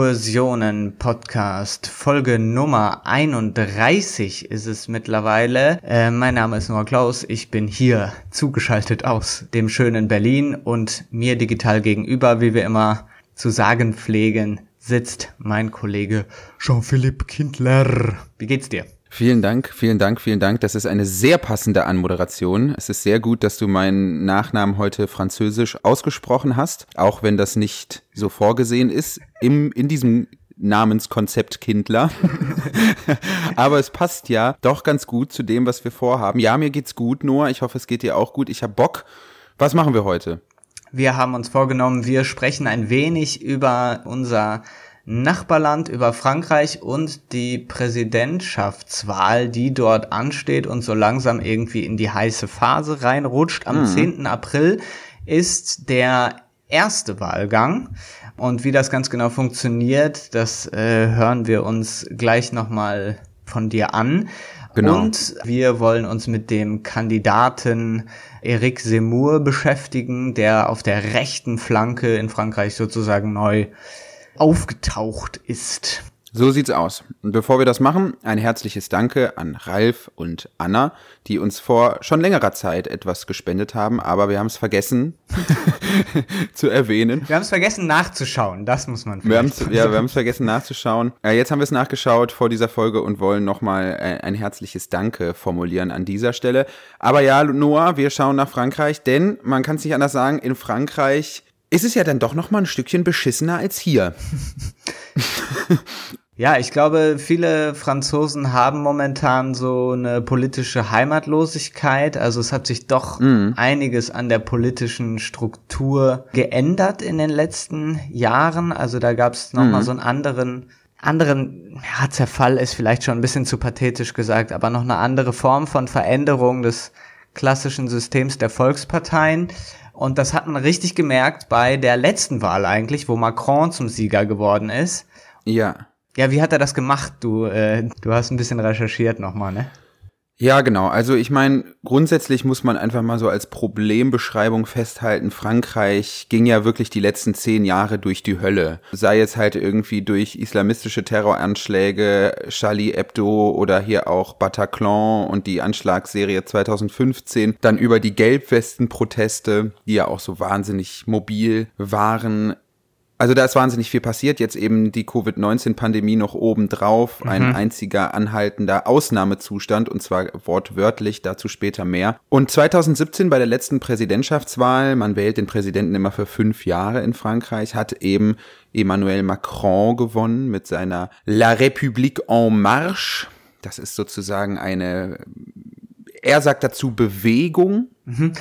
Exkursionen Podcast, Folge Nummer 31 ist es mittlerweile. Äh, mein Name ist Noah Klaus, ich bin hier zugeschaltet aus dem schönen Berlin und mir digital gegenüber, wie wir immer zu sagen pflegen, sitzt mein Kollege Jean-Philippe Kindler. Wie geht's dir? Vielen Dank, vielen Dank, vielen Dank. Das ist eine sehr passende Anmoderation. Es ist sehr gut, dass du meinen Nachnamen heute französisch ausgesprochen hast, auch wenn das nicht so vorgesehen ist im, in diesem Namenskonzept Kindler. Aber es passt ja doch ganz gut zu dem, was wir vorhaben. Ja, mir geht's gut, Noah. Ich hoffe, es geht dir auch gut. Ich habe Bock. Was machen wir heute? Wir haben uns vorgenommen, wir sprechen ein wenig über unser Nachbarland über Frankreich und die Präsidentschaftswahl, die dort ansteht und so langsam irgendwie in die heiße Phase reinrutscht. Am mhm. 10. April ist der erste Wahlgang. Und wie das ganz genau funktioniert, das äh, hören wir uns gleich nochmal von dir an. Genau. Und wir wollen uns mit dem Kandidaten Eric Zemmour beschäftigen, der auf der rechten Flanke in Frankreich sozusagen neu aufgetaucht ist. So sieht's aus. Und bevor wir das machen, ein herzliches Danke an Ralf und Anna, die uns vor schon längerer Zeit etwas gespendet haben, aber wir haben es vergessen zu erwähnen. Wir haben es vergessen nachzuschauen, das muss man wir haben's, Ja, wir haben es vergessen nachzuschauen. Äh, jetzt haben wir es nachgeschaut vor dieser Folge und wollen nochmal äh, ein herzliches Danke formulieren an dieser Stelle. Aber ja, Noah, wir schauen nach Frankreich, denn man kann es nicht anders sagen, in Frankreich ist es ja dann doch noch mal ein Stückchen beschissener als hier. Ja, ich glaube, viele Franzosen haben momentan so eine politische Heimatlosigkeit. Also es hat sich doch mhm. einiges an der politischen Struktur geändert in den letzten Jahren. Also da gab es nochmal mhm. so einen anderen, anderen, ja, Zerfall ist vielleicht schon ein bisschen zu pathetisch gesagt, aber noch eine andere Form von Veränderung des klassischen Systems der Volksparteien. Und das hat man richtig gemerkt bei der letzten Wahl eigentlich, wo Macron zum Sieger geworden ist. Ja. Ja, wie hat er das gemacht? Du, äh, du hast ein bisschen recherchiert nochmal, ne? Ja, genau. Also ich meine, grundsätzlich muss man einfach mal so als Problembeschreibung festhalten, Frankreich ging ja wirklich die letzten zehn Jahre durch die Hölle. Sei es halt irgendwie durch islamistische Terroranschläge, Charlie Hebdo oder hier auch Bataclan und die Anschlagsserie 2015, dann über die Gelbwesten-Proteste, die ja auch so wahnsinnig mobil waren, also da ist wahnsinnig viel passiert. Jetzt eben die Covid-19-Pandemie noch obendrauf. Mhm. Ein einziger anhaltender Ausnahmezustand und zwar wortwörtlich, dazu später mehr. Und 2017 bei der letzten Präsidentschaftswahl, man wählt den Präsidenten immer für fünf Jahre in Frankreich, hat eben Emmanuel Macron gewonnen mit seiner La République en Marche. Das ist sozusagen eine, er sagt dazu Bewegung. Mhm.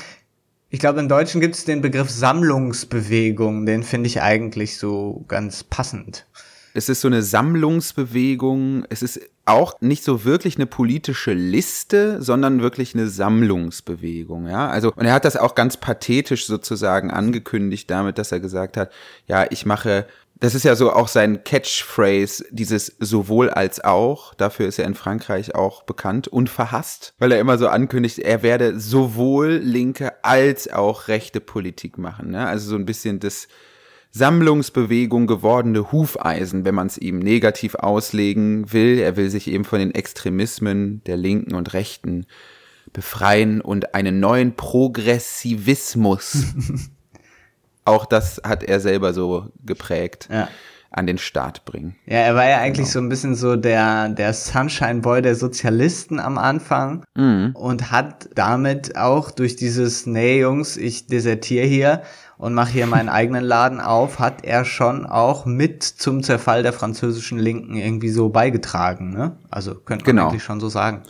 Ich glaube, im Deutschen gibt es den Begriff Sammlungsbewegung, den finde ich eigentlich so ganz passend. Es ist so eine Sammlungsbewegung. Es ist auch nicht so wirklich eine politische Liste, sondern wirklich eine Sammlungsbewegung, ja. Also, und er hat das auch ganz pathetisch sozusagen angekündigt damit, dass er gesagt hat, ja, ich mache das ist ja so auch sein Catchphrase, dieses sowohl als auch. Dafür ist er in Frankreich auch bekannt und verhasst, weil er immer so ankündigt, er werde sowohl linke als auch rechte Politik machen. Ne? Also so ein bisschen das Sammlungsbewegung gewordene Hufeisen, wenn man es ihm negativ auslegen will. Er will sich eben von den Extremismen der Linken und Rechten befreien und einen neuen Progressivismus auch das hat er selber so geprägt. Ja. an den Start bringen. Ja, er war ja eigentlich genau. so ein bisschen so der, der Sunshine Boy der Sozialisten am Anfang mhm. und hat damit auch durch dieses, nee Jungs, ich desertiere hier und mache hier meinen eigenen Laden auf, hat er schon auch mit zum Zerfall der französischen Linken irgendwie so beigetragen. Ne? Also könnte man genau. eigentlich schon so sagen.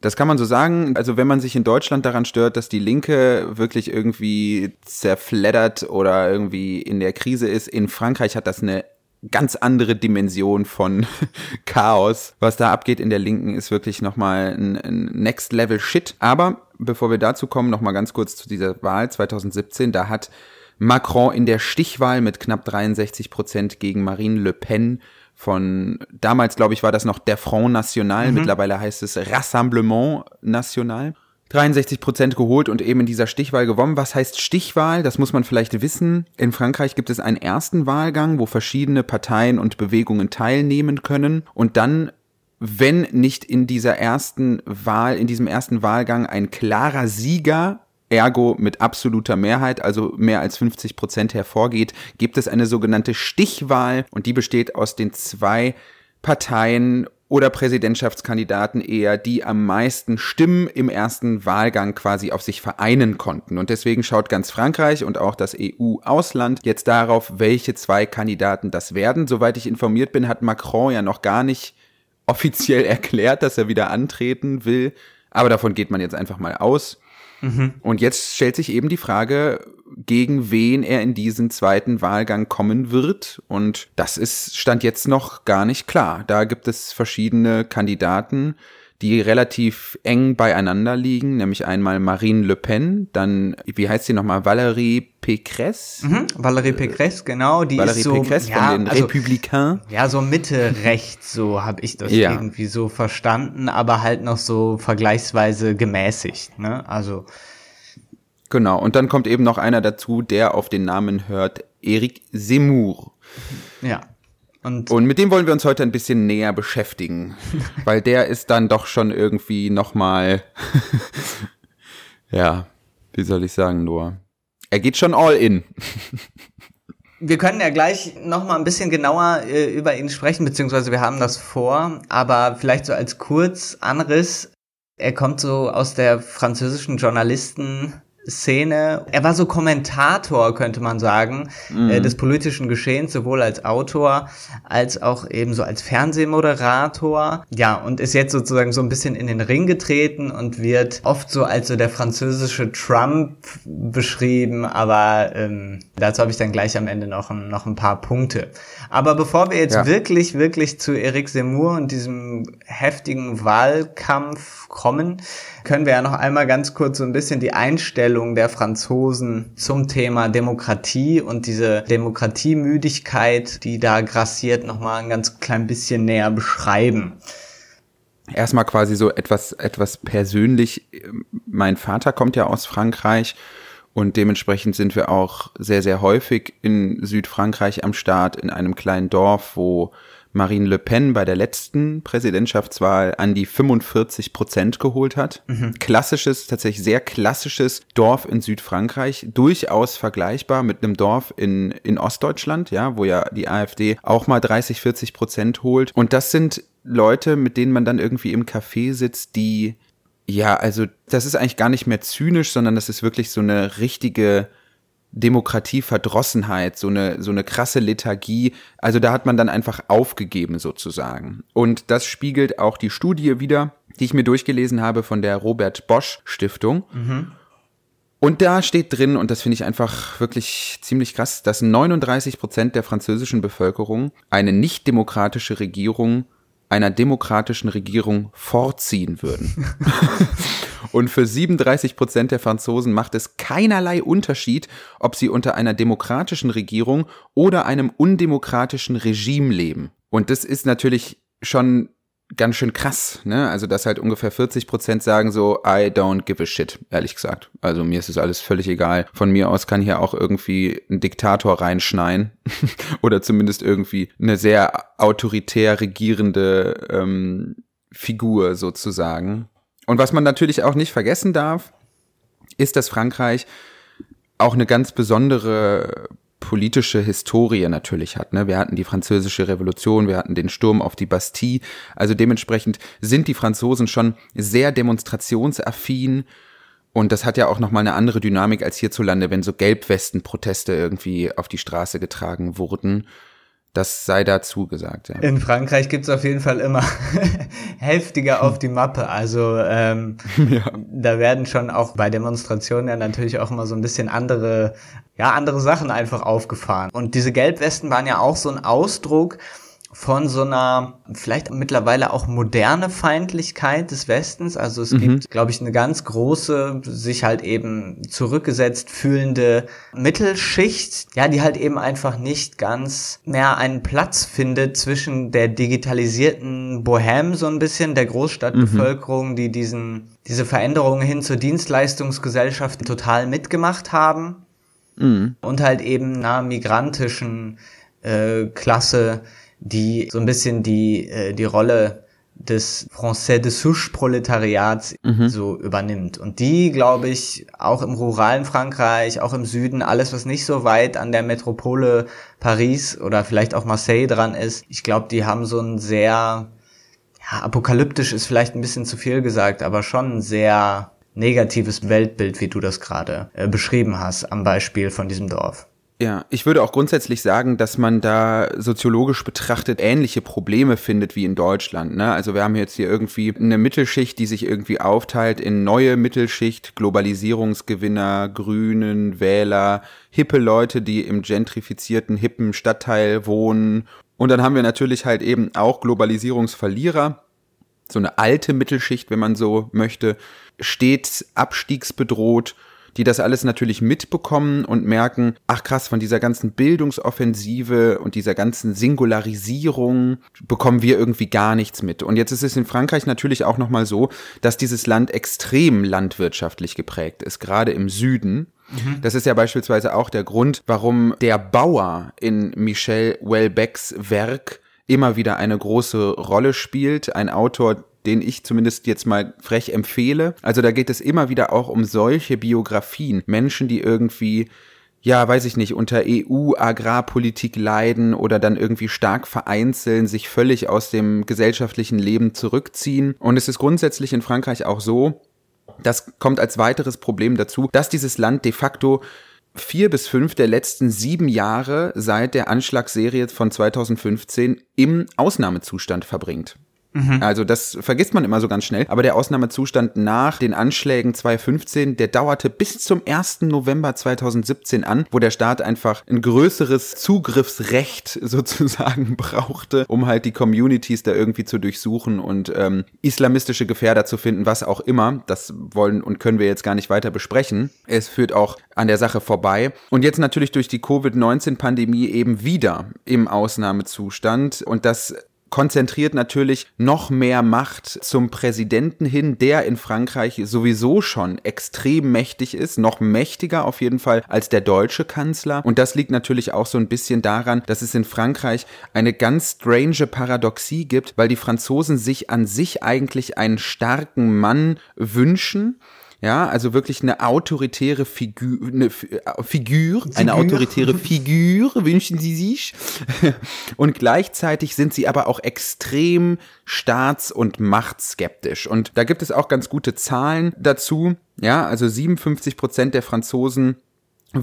Das kann man so sagen. Also wenn man sich in Deutschland daran stört, dass die Linke wirklich irgendwie zerfleddert oder irgendwie in der Krise ist, in Frankreich hat das eine ganz andere Dimension von Chaos. Was da abgeht in der Linken ist wirklich nochmal ein, ein Next Level Shit. Aber bevor wir dazu kommen, nochmal ganz kurz zu dieser Wahl 2017. Da hat Macron in der Stichwahl mit knapp 63 Prozent gegen Marine Le Pen von damals, glaube ich, war das noch der Front National, mhm. mittlerweile heißt es Rassemblement National. 63 Prozent geholt und eben in dieser Stichwahl gewonnen. Was heißt Stichwahl? Das muss man vielleicht wissen. In Frankreich gibt es einen ersten Wahlgang, wo verschiedene Parteien und Bewegungen teilnehmen können und dann wenn nicht in dieser ersten Wahl, in diesem ersten Wahlgang ein klarer Sieger ergo mit absoluter Mehrheit, also mehr als 50 Prozent hervorgeht, gibt es eine sogenannte Stichwahl und die besteht aus den zwei Parteien oder Präsidentschaftskandidaten eher, die am meisten Stimmen im ersten Wahlgang quasi auf sich vereinen konnten. Und deswegen schaut ganz Frankreich und auch das EU-Ausland jetzt darauf, welche zwei Kandidaten das werden. Soweit ich informiert bin, hat Macron ja noch gar nicht offiziell erklärt, dass er wieder antreten will. Aber davon geht man jetzt einfach mal aus. Mhm. Und jetzt stellt sich eben die Frage, gegen wen er in diesen zweiten Wahlgang kommen wird. Und das ist, stand jetzt noch gar nicht klar. Da gibt es verschiedene Kandidaten, die relativ eng beieinander liegen, nämlich einmal Marine Le Pen, dann, wie heißt sie nochmal, Valérie Pécresse? Mhm, Valérie Pécresse, genau, die Valérie ist so, Pécresse ja, von den also, Republikaner. Ja, so Mitte rechts, so habe ich das ja. irgendwie so verstanden, aber halt noch so vergleichsweise gemäßigt, ne? Also Genau, und dann kommt eben noch einer dazu, der auf den Namen hört, Eric Zemmour. Ja. Und, und mit dem wollen wir uns heute ein bisschen näher beschäftigen, weil der ist dann doch schon irgendwie nochmal, ja, wie soll ich sagen, nur, er geht schon all in. Wir können ja gleich noch mal ein bisschen genauer äh, über ihn sprechen, beziehungsweise wir haben das vor, aber vielleicht so als Kurzanriss. Er kommt so aus der französischen Journalisten Szene. Er war so Kommentator, könnte man sagen, mhm. äh, des politischen Geschehens, sowohl als Autor als auch eben so als Fernsehmoderator. Ja, und ist jetzt sozusagen so ein bisschen in den Ring getreten und wird oft so als so der französische Trump beschrieben, aber ähm, dazu habe ich dann gleich am Ende noch, noch ein paar Punkte. Aber bevor wir jetzt ja. wirklich, wirklich zu Eric Zemmour und diesem heftigen Wahlkampf kommen, können wir ja noch einmal ganz kurz so ein bisschen die Einstellung der Franzosen zum Thema Demokratie und diese Demokratiemüdigkeit, die da grassiert, noch mal ein ganz klein bisschen näher beschreiben. Erstmal quasi so etwas, etwas persönlich. Mein Vater kommt ja aus Frankreich und dementsprechend sind wir auch sehr, sehr häufig in Südfrankreich am Start, in einem kleinen Dorf, wo Marine Le Pen bei der letzten Präsidentschaftswahl an die 45 Prozent geholt hat. Mhm. Klassisches, tatsächlich sehr klassisches Dorf in Südfrankreich, durchaus vergleichbar mit einem Dorf in, in Ostdeutschland, ja, wo ja die AfD auch mal 30, 40 Prozent holt. Und das sind Leute, mit denen man dann irgendwie im Café sitzt, die ja, also das ist eigentlich gar nicht mehr zynisch, sondern das ist wirklich so eine richtige Demokratieverdrossenheit, so eine, so eine krasse Lethargie. Also da hat man dann einfach aufgegeben sozusagen. Und das spiegelt auch die Studie wieder, die ich mir durchgelesen habe von der Robert Bosch Stiftung. Mhm. Und da steht drin, und das finde ich einfach wirklich ziemlich krass, dass 39 Prozent der französischen Bevölkerung eine nicht demokratische Regierung einer demokratischen Regierung vorziehen würden. Und für 37 Prozent der Franzosen macht es keinerlei Unterschied, ob sie unter einer demokratischen Regierung oder einem undemokratischen Regime leben. Und das ist natürlich schon ganz schön krass, ne? Also, dass halt ungefähr 40 Prozent sagen so, I don't give a shit, ehrlich gesagt. Also, mir ist es alles völlig egal. Von mir aus kann hier auch irgendwie ein Diktator reinschneien oder zumindest irgendwie eine sehr autoritär regierende ähm, Figur sozusagen. Und was man natürlich auch nicht vergessen darf, ist, dass Frankreich auch eine ganz besondere politische Historie natürlich hat. Ne? Wir hatten die französische Revolution, wir hatten den Sturm auf die Bastille. Also dementsprechend sind die Franzosen schon sehr demonstrationsaffin. Und das hat ja auch nochmal eine andere Dynamik als hierzulande, wenn so Gelbwesten-Proteste irgendwie auf die Straße getragen wurden. Das sei dazu gesagt, ja. In Frankreich gibt's auf jeden Fall immer heftiger auf die Mappe. Also ähm, ja. da werden schon auch bei Demonstrationen ja natürlich auch immer so ein bisschen andere, ja, andere Sachen einfach aufgefahren. Und diese Gelbwesten waren ja auch so ein Ausdruck von so einer vielleicht mittlerweile auch moderne Feindlichkeit des Westens. Also es mhm. gibt, glaube ich, eine ganz große, sich halt eben zurückgesetzt fühlende Mittelschicht, ja, die halt eben einfach nicht ganz mehr einen Platz findet zwischen der digitalisierten Bohème so ein bisschen, der Großstadtbevölkerung, mhm. die diesen, diese Veränderungen hin zur Dienstleistungsgesellschaft total mitgemacht haben. Mhm. Und halt eben einer migrantischen äh, Klasse, die so ein bisschen die, äh, die Rolle des Français de Souche Proletariats mhm. so übernimmt. Und die, glaube ich, auch im ruralen Frankreich, auch im Süden, alles, was nicht so weit an der Metropole Paris oder vielleicht auch Marseille dran ist, ich glaube, die haben so ein sehr, ja, apokalyptisch ist vielleicht ein bisschen zu viel gesagt, aber schon ein sehr negatives Weltbild, wie du das gerade äh, beschrieben hast, am Beispiel von diesem Dorf. Ja, ich würde auch grundsätzlich sagen, dass man da soziologisch betrachtet ähnliche Probleme findet wie in Deutschland. Ne? Also wir haben jetzt hier irgendwie eine Mittelschicht, die sich irgendwie aufteilt in neue Mittelschicht, Globalisierungsgewinner, Grünen, Wähler, hippe Leute, die im gentrifizierten, hippen Stadtteil wohnen. Und dann haben wir natürlich halt eben auch Globalisierungsverlierer, so eine alte Mittelschicht, wenn man so möchte, stets abstiegsbedroht die das alles natürlich mitbekommen und merken, ach krass, von dieser ganzen Bildungsoffensive und dieser ganzen Singularisierung bekommen wir irgendwie gar nichts mit. Und jetzt ist es in Frankreich natürlich auch nochmal so, dass dieses Land extrem landwirtschaftlich geprägt ist, gerade im Süden. Mhm. Das ist ja beispielsweise auch der Grund, warum der Bauer in Michel Welbecks Werk immer wieder eine große Rolle spielt. Ein Autor, den ich zumindest jetzt mal frech empfehle. Also da geht es immer wieder auch um solche Biografien. Menschen, die irgendwie ja, weiß ich nicht, unter EU-Agrarpolitik leiden oder dann irgendwie stark vereinzeln, sich völlig aus dem gesellschaftlichen Leben zurückziehen. Und es ist grundsätzlich in Frankreich auch so, das kommt als weiteres Problem dazu, dass dieses Land de facto vier bis fünf der letzten sieben Jahre seit der Anschlagsserie von 2015 im Ausnahmezustand verbringt. Mhm. Also das vergisst man immer so ganz schnell. Aber der Ausnahmezustand nach den Anschlägen 2015, der dauerte bis zum 1. November 2017 an, wo der Staat einfach ein größeres Zugriffsrecht sozusagen brauchte, um halt die Communities da irgendwie zu durchsuchen und ähm, islamistische Gefährder zu finden, was auch immer. Das wollen und können wir jetzt gar nicht weiter besprechen. Es führt auch an der Sache vorbei. Und jetzt natürlich durch die Covid-19-Pandemie eben wieder im Ausnahmezustand. Und das konzentriert natürlich noch mehr Macht zum Präsidenten hin, der in Frankreich sowieso schon extrem mächtig ist, noch mächtiger auf jeden Fall als der deutsche Kanzler. Und das liegt natürlich auch so ein bisschen daran, dass es in Frankreich eine ganz strange Paradoxie gibt, weil die Franzosen sich an sich eigentlich einen starken Mann wünschen ja, also wirklich eine autoritäre Figur, eine äh, Figur, eine autoritäre Figur wünschen sie sich. Und gleichzeitig sind sie aber auch extrem staats- und machtskeptisch. Und da gibt es auch ganz gute Zahlen dazu. Ja, also 57 Prozent der Franzosen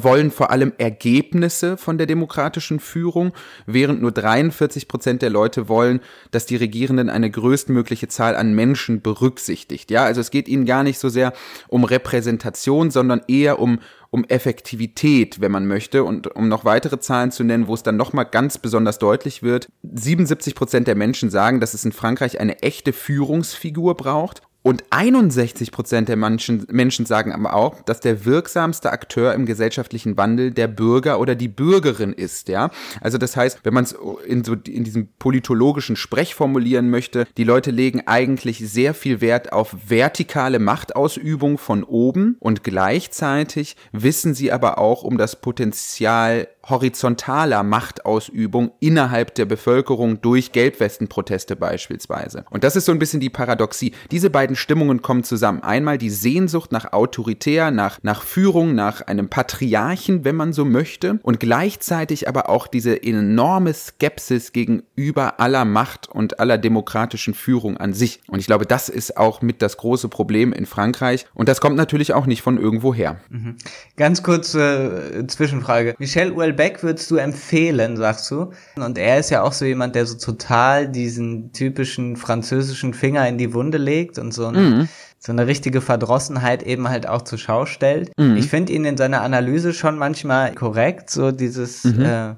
wollen vor allem Ergebnisse von der demokratischen Führung, während nur 43 Prozent der Leute wollen, dass die Regierenden eine größtmögliche Zahl an Menschen berücksichtigt. Ja, also es geht ihnen gar nicht so sehr um Repräsentation, sondern eher um um Effektivität, wenn man möchte. Und um noch weitere Zahlen zu nennen, wo es dann nochmal ganz besonders deutlich wird, 77 Prozent der Menschen sagen, dass es in Frankreich eine echte Führungsfigur braucht. Und 61 Prozent der Menschen, Menschen sagen aber auch, dass der wirksamste Akteur im gesellschaftlichen Wandel der Bürger oder die Bürgerin ist, ja. Also das heißt, wenn man es in so, in diesem politologischen Sprech formulieren möchte, die Leute legen eigentlich sehr viel Wert auf vertikale Machtausübung von oben und gleichzeitig wissen sie aber auch um das Potenzial horizontaler Machtausübung innerhalb der Bevölkerung durch Gelbwestenproteste beispielsweise. Und das ist so ein bisschen die Paradoxie. Diese beiden Stimmungen kommen zusammen. Einmal die Sehnsucht nach autoritär, nach, nach Führung, nach einem Patriarchen, wenn man so möchte, und gleichzeitig aber auch diese enorme Skepsis gegenüber aller Macht und aller demokratischen Führung an sich. Und ich glaube, das ist auch mit das große Problem in Frankreich. Und das kommt natürlich auch nicht von irgendwo her. Mhm. Ganz kurze äh, Zwischenfrage. Michel Beck würdest du empfehlen, sagst du. Und er ist ja auch so jemand, der so total diesen typischen französischen Finger in die Wunde legt und so, ein, mhm. so eine richtige Verdrossenheit eben halt auch zur Schau stellt. Mhm. Ich finde ihn in seiner Analyse schon manchmal korrekt, so dieses mhm. äh,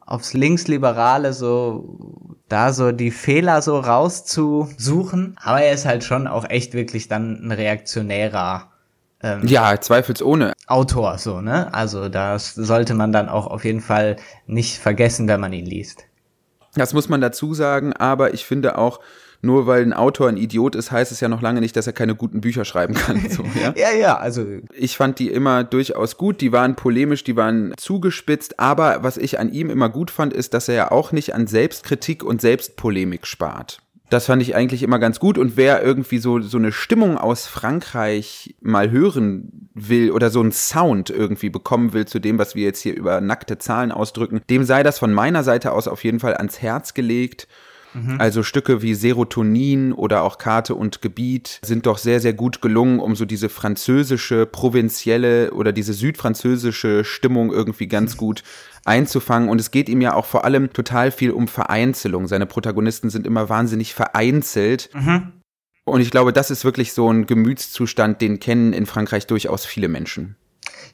aufs Linksliberale so da so die Fehler so rauszusuchen. Aber er ist halt schon auch echt wirklich dann ein reaktionärer ähm, ja, zweifelsohne. Autor, so, ne? Also das sollte man dann auch auf jeden Fall nicht vergessen, wenn man ihn liest. Das muss man dazu sagen, aber ich finde auch, nur weil ein Autor ein Idiot ist, heißt es ja noch lange nicht, dass er keine guten Bücher schreiben kann. So, ja? ja, ja, also. Ich fand die immer durchaus gut, die waren polemisch, die waren zugespitzt, aber was ich an ihm immer gut fand, ist, dass er ja auch nicht an Selbstkritik und Selbstpolemik spart. Das fand ich eigentlich immer ganz gut. Und wer irgendwie so, so eine Stimmung aus Frankreich mal hören will oder so einen Sound irgendwie bekommen will zu dem, was wir jetzt hier über nackte Zahlen ausdrücken, dem sei das von meiner Seite aus auf jeden Fall ans Herz gelegt. Mhm. Also Stücke wie Serotonin oder auch Karte und Gebiet sind doch sehr, sehr gut gelungen, um so diese französische, provinzielle oder diese südfranzösische Stimmung irgendwie ganz mhm. gut einzufangen. Und es geht ihm ja auch vor allem total viel um Vereinzelung. Seine Protagonisten sind immer wahnsinnig vereinzelt. Mhm. Und ich glaube, das ist wirklich so ein Gemütszustand, den kennen in Frankreich durchaus viele Menschen.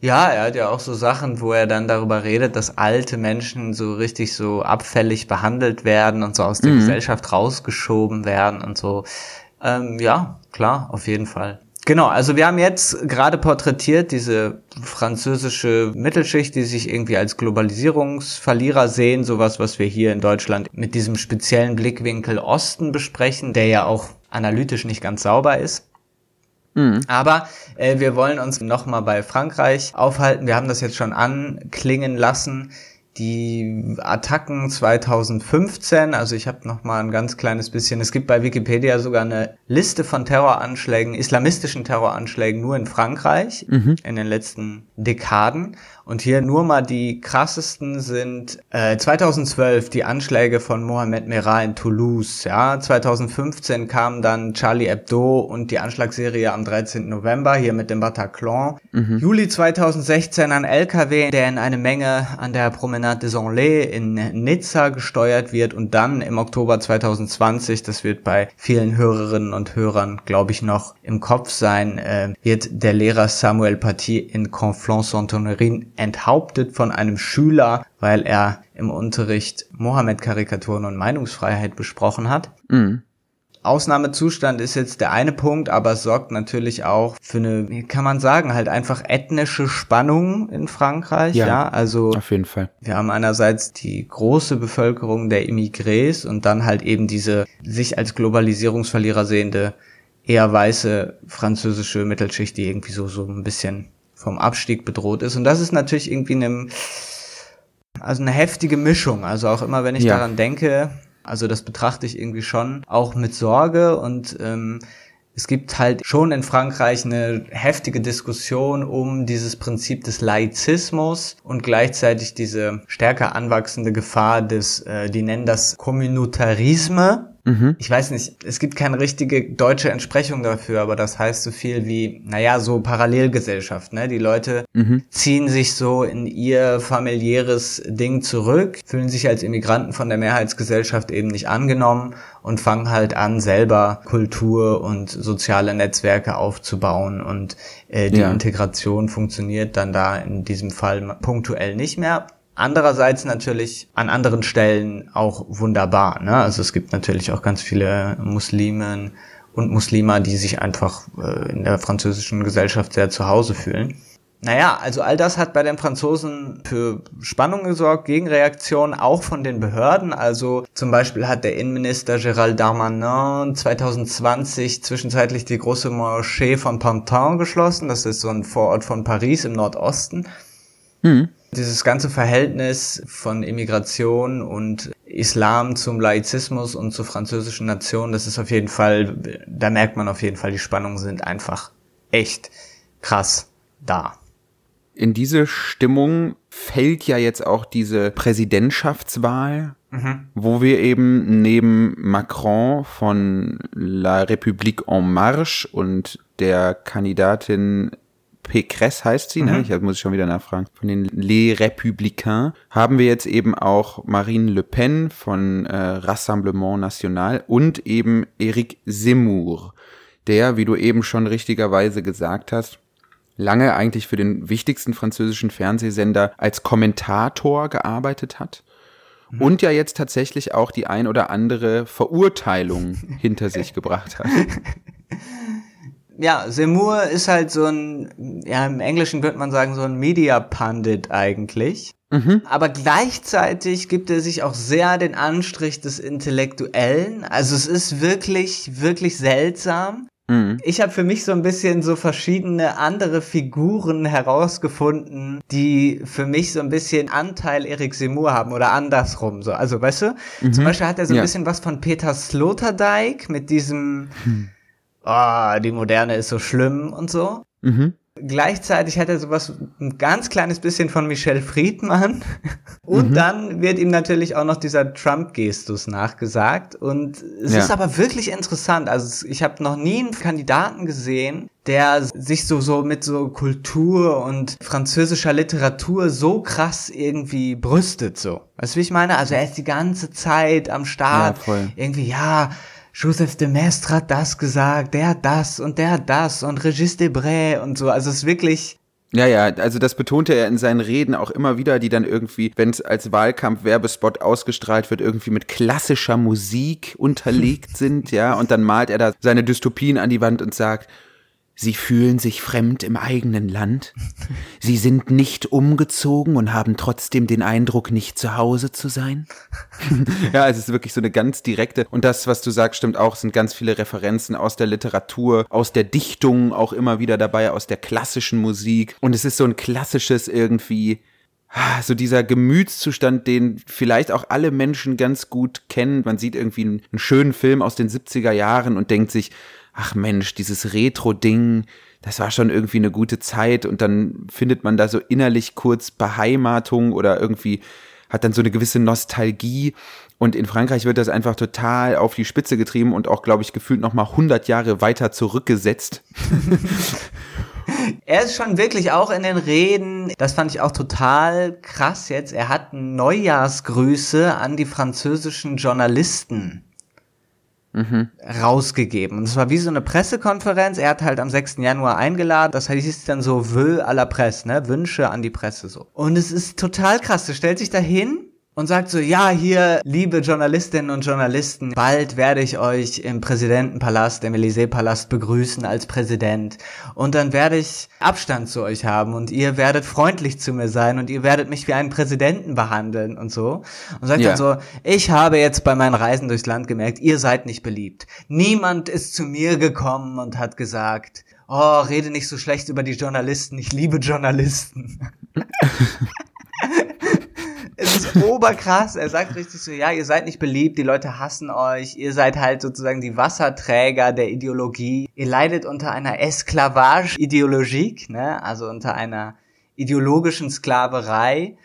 Ja, er hat ja auch so Sachen, wo er dann darüber redet, dass alte Menschen so richtig so abfällig behandelt werden und so aus der mhm. Gesellschaft rausgeschoben werden und so. Ähm, ja, klar, auf jeden Fall. Genau, also wir haben jetzt gerade porträtiert diese französische Mittelschicht, die sich irgendwie als Globalisierungsverlierer sehen, sowas, was wir hier in Deutschland mit diesem speziellen Blickwinkel Osten besprechen, der ja auch analytisch nicht ganz sauber ist. Mhm. Aber äh, wir wollen uns nochmal bei Frankreich aufhalten. Wir haben das jetzt schon anklingen lassen die Attacken 2015, also ich habe noch mal ein ganz kleines bisschen, es gibt bei Wikipedia sogar eine Liste von Terroranschlägen, islamistischen Terroranschlägen nur in Frankreich mhm. in den letzten Dekaden und hier nur mal die krassesten sind äh, 2012 die Anschläge von Mohamed Merah in Toulouse. Ja, 2015 kam dann Charlie Hebdo und die Anschlagsserie am 13. November hier mit dem Bataclan. Mhm. Juli 2016 ein LKW, der in eine Menge an der Promenade des Anglais in Nizza gesteuert wird und dann im Oktober 2020, das wird bei vielen Hörerinnen und Hörern, glaube ich, noch im Kopf sein, äh, wird der Lehrer Samuel Paty in Conflans-Saint-Honorin enthauptet von einem Schüler, weil er im Unterricht Mohammed-Karikaturen und Meinungsfreiheit besprochen hat. Mhm. Ausnahmezustand ist jetzt der eine Punkt, aber es sorgt natürlich auch für eine, wie kann man sagen, halt einfach ethnische Spannung in Frankreich. Ja, ja, also auf jeden Fall. Wir haben einerseits die große Bevölkerung der Immigrés und dann halt eben diese sich als Globalisierungsverlierer sehende eher weiße französische Mittelschicht, die irgendwie so so ein bisschen vom Abstieg bedroht ist. Und das ist natürlich irgendwie eine, also eine heftige Mischung. Also auch immer, wenn ich ja. daran denke, also das betrachte ich irgendwie schon auch mit Sorge und ähm, es gibt halt schon in Frankreich eine heftige Diskussion um dieses Prinzip des Laizismus und gleichzeitig diese stärker anwachsende Gefahr des, äh, die nennen das Communautarisme, Mhm. Ich weiß nicht, es gibt keine richtige deutsche Entsprechung dafür, aber das heißt so viel wie, naja, so Parallelgesellschaft, ne? Die Leute mhm. ziehen sich so in ihr familiäres Ding zurück, fühlen sich als Immigranten von der Mehrheitsgesellschaft eben nicht angenommen und fangen halt an, selber Kultur und soziale Netzwerke aufzubauen und äh, die ja. Integration funktioniert dann da in diesem Fall punktuell nicht mehr. Andererseits natürlich an anderen Stellen auch wunderbar. Ne? Also es gibt natürlich auch ganz viele Muslimen und Muslima, die sich einfach äh, in der französischen Gesellschaft sehr zu Hause fühlen. Naja, also all das hat bei den Franzosen für Spannung gesorgt, Gegenreaktionen auch von den Behörden. Also zum Beispiel hat der Innenminister Gérald Darmanin 2020 zwischenzeitlich die große Moschee von Pantin geschlossen. Das ist so ein Vorort von Paris im Nordosten. Mhm. Dieses ganze Verhältnis von Immigration und Islam zum Laizismus und zur französischen Nation, das ist auf jeden Fall, da merkt man auf jeden Fall, die Spannungen sind einfach echt krass da. In diese Stimmung fällt ja jetzt auch diese Präsidentschaftswahl, mhm. wo wir eben neben Macron von La République en Marche und der Kandidatin Pécresse heißt sie, ne? mhm. ne? Ich muss ich schon wieder nachfragen. Von den Les Républicains haben wir jetzt eben auch Marine Le Pen von äh, Rassemblement National und eben Eric Zemmour, der, wie du eben schon richtigerweise gesagt hast, lange eigentlich für den wichtigsten französischen Fernsehsender als Kommentator gearbeitet hat mhm. und ja jetzt tatsächlich auch die ein oder andere Verurteilung hinter sich gebracht hat. Ja, Seymour ist halt so ein, ja, im Englischen könnte man sagen, so ein Media Pundit eigentlich. Mhm. Aber gleichzeitig gibt er sich auch sehr den Anstrich des Intellektuellen. Also es ist wirklich, wirklich seltsam. Mhm. Ich habe für mich so ein bisschen so verschiedene andere Figuren herausgefunden, die für mich so ein bisschen Anteil Erik Seymour haben oder andersrum. So. Also weißt du, mhm. zum Beispiel hat er so ein ja. bisschen was von Peter Sloterdijk mit diesem, hm. Oh, die Moderne ist so schlimm und so. Mhm. Gleichzeitig hat er sowas ein ganz kleines bisschen von Michelle Friedmann. Und mhm. dann wird ihm natürlich auch noch dieser Trump-Gestus nachgesagt. Und es ja. ist aber wirklich interessant. Also ich habe noch nie einen Kandidaten gesehen, der sich so, so mit so Kultur und französischer Literatur so krass irgendwie brüstet, so. Weißt du, wie ich meine? Also er ist die ganze Zeit am Start. Ja, voll. Irgendwie, ja, Joseph de Maistre hat das gesagt, der hat das und der hat das und Regis Debray und so. Also es ist wirklich ja, ja, also das betonte er in seinen Reden auch immer wieder, die dann irgendwie, wenn es als Wahlkampf-Werbespot ausgestrahlt wird, irgendwie mit klassischer Musik unterlegt sind, ja, und dann malt er da seine Dystopien an die Wand und sagt, Sie fühlen sich fremd im eigenen Land. Sie sind nicht umgezogen und haben trotzdem den Eindruck, nicht zu Hause zu sein. ja, es ist wirklich so eine ganz direkte. Und das, was du sagst, stimmt auch. Sind ganz viele Referenzen aus der Literatur, aus der Dichtung auch immer wieder dabei, aus der klassischen Musik. Und es ist so ein klassisches irgendwie, ah, so dieser Gemütszustand, den vielleicht auch alle Menschen ganz gut kennen. Man sieht irgendwie einen, einen schönen Film aus den 70er Jahren und denkt sich, ach Mensch, dieses Retro-Ding, das war schon irgendwie eine gute Zeit. Und dann findet man da so innerlich kurz Beheimatung oder irgendwie hat dann so eine gewisse Nostalgie. Und in Frankreich wird das einfach total auf die Spitze getrieben und auch, glaube ich, gefühlt nochmal 100 Jahre weiter zurückgesetzt. er ist schon wirklich auch in den Reden, das fand ich auch total krass jetzt, er hat Neujahrsgrüße an die französischen Journalisten mhm. rausgegeben. Und es war wie so eine Pressekonferenz. Er hat halt am 6. Januar eingeladen. Das hieß dann so Vœux à la Presse, ne? Wünsche an die Presse so. Und es ist total krass. Du stellst dich da hin und sagt so, ja, hier, liebe Journalistinnen und Journalisten, bald werde ich euch im Präsidentenpalast, im Élysée-Palast begrüßen als Präsident. Und dann werde ich Abstand zu euch haben und ihr werdet freundlich zu mir sein und ihr werdet mich wie einen Präsidenten behandeln und so. Und sagt ja. dann so, ich habe jetzt bei meinen Reisen durchs Land gemerkt, ihr seid nicht beliebt. Niemand ist zu mir gekommen und hat gesagt, oh, rede nicht so schlecht über die Journalisten, ich liebe Journalisten. es ist oberkrass. Er sagt richtig so, ja, ihr seid nicht beliebt, die Leute hassen euch, ihr seid halt sozusagen die Wasserträger der Ideologie. Ihr leidet unter einer Esclavage ideologique, ne? also unter einer ideologischen Sklaverei.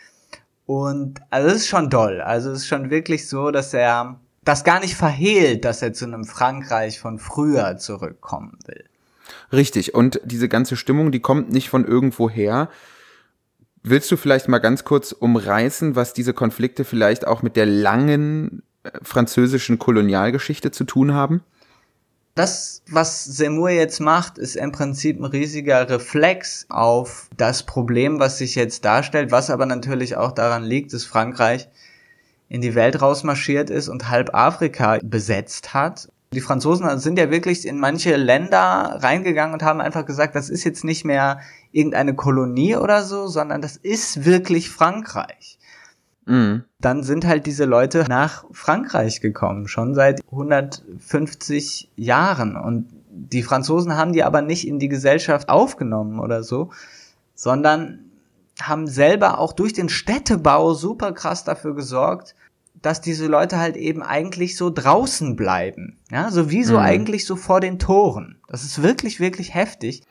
Und also es ist schon doll. Also es ist schon wirklich so, dass er das gar nicht verhehlt, dass er zu einem Frankreich von früher zurückkommen will. Richtig. Und diese ganze Stimmung, die kommt nicht von irgendwo her, Willst du vielleicht mal ganz kurz umreißen, was diese Konflikte vielleicht auch mit der langen äh, französischen Kolonialgeschichte zu tun haben? Das, was Seymour jetzt macht, ist im Prinzip ein riesiger Reflex auf das Problem, was sich jetzt darstellt, was aber natürlich auch daran liegt, dass Frankreich in die Welt rausmarschiert ist und halb Afrika besetzt hat. Die Franzosen sind ja wirklich in manche Länder reingegangen und haben einfach gesagt, das ist jetzt nicht mehr irgendeine Kolonie oder so, sondern das ist wirklich Frankreich. Mhm. Dann sind halt diese Leute nach Frankreich gekommen, schon seit 150 Jahren. Und die Franzosen haben die aber nicht in die Gesellschaft aufgenommen oder so, sondern haben selber auch durch den Städtebau super krass dafür gesorgt, dass diese Leute halt eben eigentlich so draußen bleiben. Ja, so wie so mhm. eigentlich so vor den Toren. Das ist wirklich, wirklich heftig.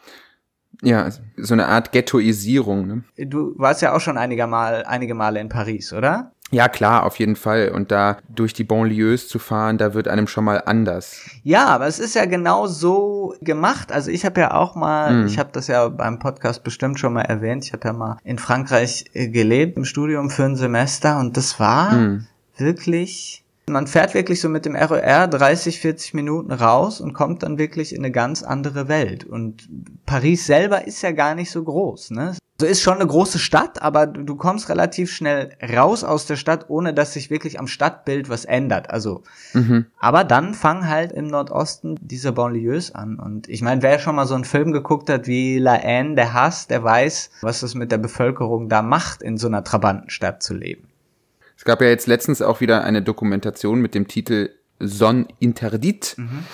Ja, so eine Art Ghettoisierung. Ne? Du warst ja auch schon einige, Mal, einige Male in Paris, oder? Ja, klar, auf jeden Fall. Und da durch die Banlieues zu fahren, da wird einem schon mal anders. Ja, aber es ist ja genau so gemacht. Also ich habe ja auch mal, mm. ich habe das ja beim Podcast bestimmt schon mal erwähnt, ich habe ja mal in Frankreich äh, gelebt im Studium für ein Semester und das war mm. wirklich Man fährt wirklich so mit dem RER 30, 40 Minuten raus und kommt dann wirklich in eine ganz andere Welt. Und Paris selber ist ja gar nicht so groß, ne? So ist schon eine große Stadt, aber du kommst relativ schnell raus aus der Stadt, ohne dass sich wirklich am Stadtbild was ändert. Also, mhm. aber dann fangen halt im Nordosten diese Banlieues an. Und ich meine, wer schon mal so einen Film geguckt hat wie La Haine, der Hass, der weiß, was es mit der Bevölkerung da macht, in so einer Trabantenstadt zu leben. Es gab ja jetzt letztens auch wieder eine Dokumentation mit dem Titel Son Interdit. Mhm.